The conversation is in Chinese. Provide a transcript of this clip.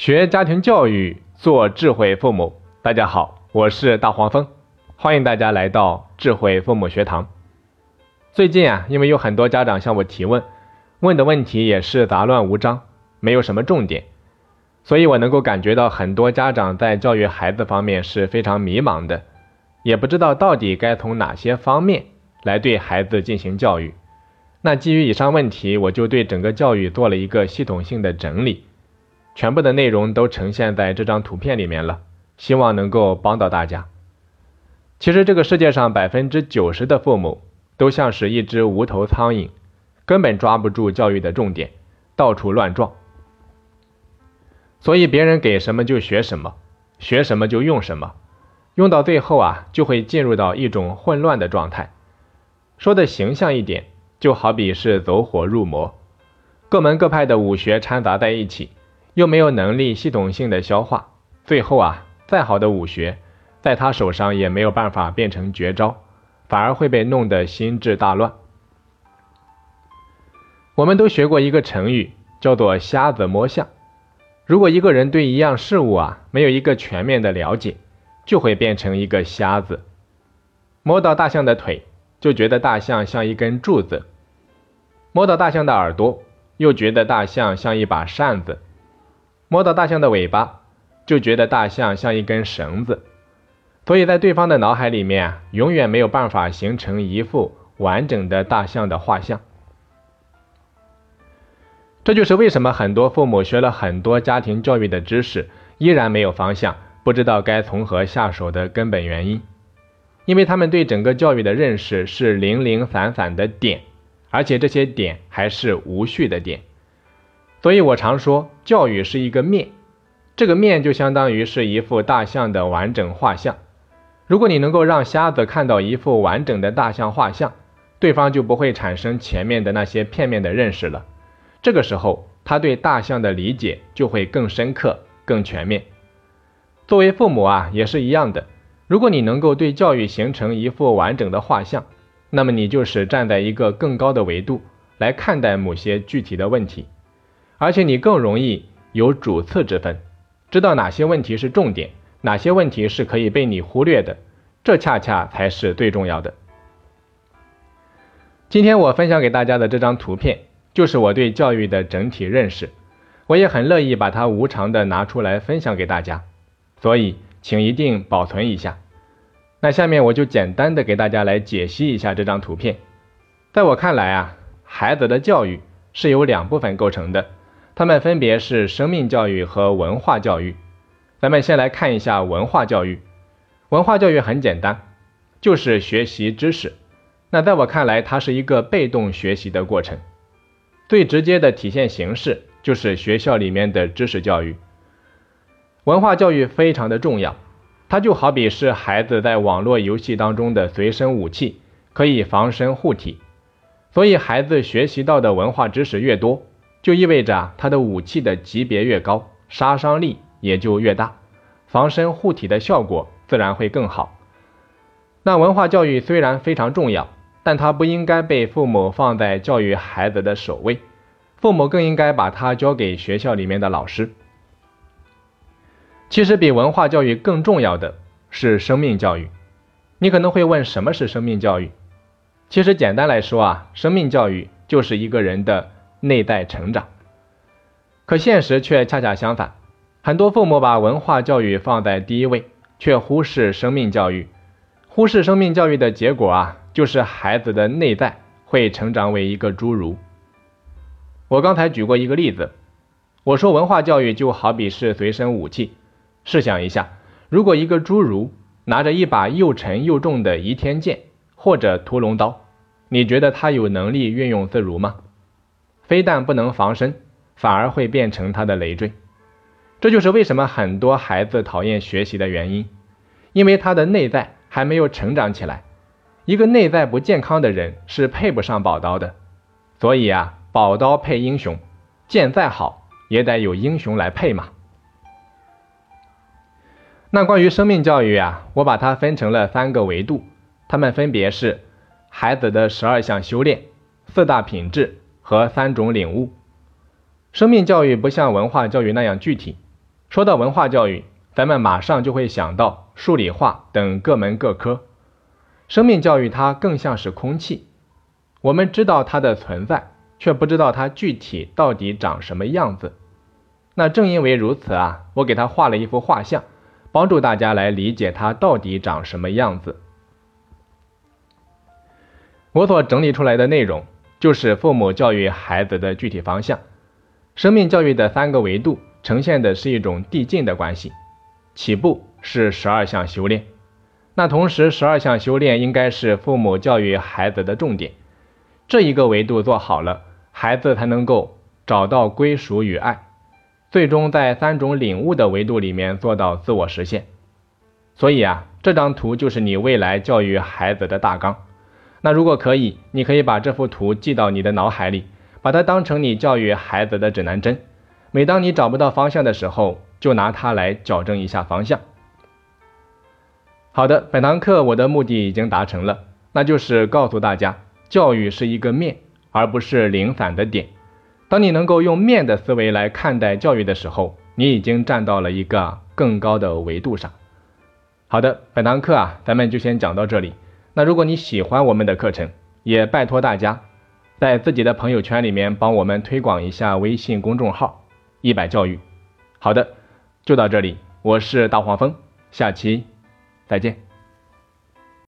学家庭教育，做智慧父母。大家好，我是大黄蜂，欢迎大家来到智慧父母学堂。最近啊，因为有很多家长向我提问，问的问题也是杂乱无章，没有什么重点，所以我能够感觉到很多家长在教育孩子方面是非常迷茫的，也不知道到底该从哪些方面来对孩子进行教育。那基于以上问题，我就对整个教育做了一个系统性的整理。全部的内容都呈现在这张图片里面了，希望能够帮到大家。其实这个世界上百分之九十的父母都像是一只无头苍蝇，根本抓不住教育的重点，到处乱撞。所以别人给什么就学什么，学什么就用什么，用到最后啊，就会进入到一种混乱的状态。说的形象一点，就好比是走火入魔，各门各派的武学掺杂在一起。又没有能力系统性的消化，最后啊，再好的武学，在他手上也没有办法变成绝招，反而会被弄得心智大乱。我们都学过一个成语，叫做瞎子摸象。如果一个人对一样事物啊没有一个全面的了解，就会变成一个瞎子。摸到大象的腿，就觉得大象像一根柱子；摸到大象的耳朵，又觉得大象像一把扇子。摸到大象的尾巴，就觉得大象像一根绳子，所以在对方的脑海里面，永远没有办法形成一幅完整的大象的画像。这就是为什么很多父母学了很多家庭教育的知识，依然没有方向，不知道该从何下手的根本原因，因为他们对整个教育的认识是零零散散的点，而且这些点还是无序的点。所以我常说，教育是一个面，这个面就相当于是一幅大象的完整画像。如果你能够让瞎子看到一幅完整的大象画像，对方就不会产生前面的那些片面的认识了。这个时候，他对大象的理解就会更深刻、更全面。作为父母啊，也是一样的。如果你能够对教育形成一幅完整的画像，那么你就是站在一个更高的维度来看待某些具体的问题。而且你更容易有主次之分，知道哪些问题是重点，哪些问题是可以被你忽略的，这恰恰才是最重要的。今天我分享给大家的这张图片，就是我对教育的整体认识，我也很乐意把它无偿的拿出来分享给大家，所以请一定保存一下。那下面我就简单的给大家来解析一下这张图片。在我看来啊，孩子的教育是由两部分构成的。它们分别是生命教育和文化教育。咱们先来看一下文化教育。文化教育很简单，就是学习知识。那在我看来，它是一个被动学习的过程。最直接的体现形式就是学校里面的知识教育。文化教育非常的重要，它就好比是孩子在网络游戏当中的随身武器，可以防身护体。所以，孩子学习到的文化知识越多。就意味着他的武器的级别越高，杀伤力也就越大，防身护体的效果自然会更好。那文化教育虽然非常重要，但它不应该被父母放在教育孩子的首位，父母更应该把它交给学校里面的老师。其实比文化教育更重要的是生命教育。你可能会问，什么是生命教育？其实简单来说啊，生命教育就是一个人的。内在成长，可现实却恰恰相反。很多父母把文化教育放在第一位，却忽视生命教育。忽视生命教育的结果啊，就是孩子的内在会成长为一个侏儒。我刚才举过一个例子，我说文化教育就好比是随身武器。试想一下，如果一个侏儒拿着一把又沉又重的倚天剑或者屠龙刀，你觉得他有能力运用自如吗？非但不能防身，反而会变成他的累赘。这就是为什么很多孩子讨厌学习的原因，因为他的内在还没有成长起来。一个内在不健康的人是配不上宝刀的。所以啊，宝刀配英雄，剑再好也得有英雄来配嘛。那关于生命教育啊，我把它分成了三个维度，它们分别是孩子的十二项修炼、四大品质。和三种领悟，生命教育不像文化教育那样具体，说到文化教育，咱们马上就会想到数理化等各门各科。生命教育它更像是空气，我们知道它的存在，却不知道它具体到底长什么样子。那正因为如此啊，我给他画了一幅画像，帮助大家来理解它到底长什么样子。我所整理出来的内容，就是父母教育孩子的具体方向。生命教育的三个维度，呈现的是一种递进的关系。起步是十二项修炼，那同时十二项修炼应该是父母教育孩子的重点。这一个维度做好了，孩子才能够找到归属与爱，最终在三种领悟的维度里面做到自我实现。所以啊，这张图就是你未来教育孩子的大纲。那如果可以，你可以把这幅图记到你的脑海里，把它当成你教育孩子的指南针。每当你找不到方向的时候，就拿它来矫正一下方向。好的，本堂课我的目的已经达成了，那就是告诉大家，教育是一个面，而不是零散的点。当你能够用面的思维来看待教育的时候，你已经站到了一个更高的维度上。好的，本堂课啊，咱们就先讲到这里。那如果你喜欢我们的课程，也拜托大家在自己的朋友圈里面帮我们推广一下微信公众号“一百教育”。好的，就到这里，我是大黄蜂，下期再见。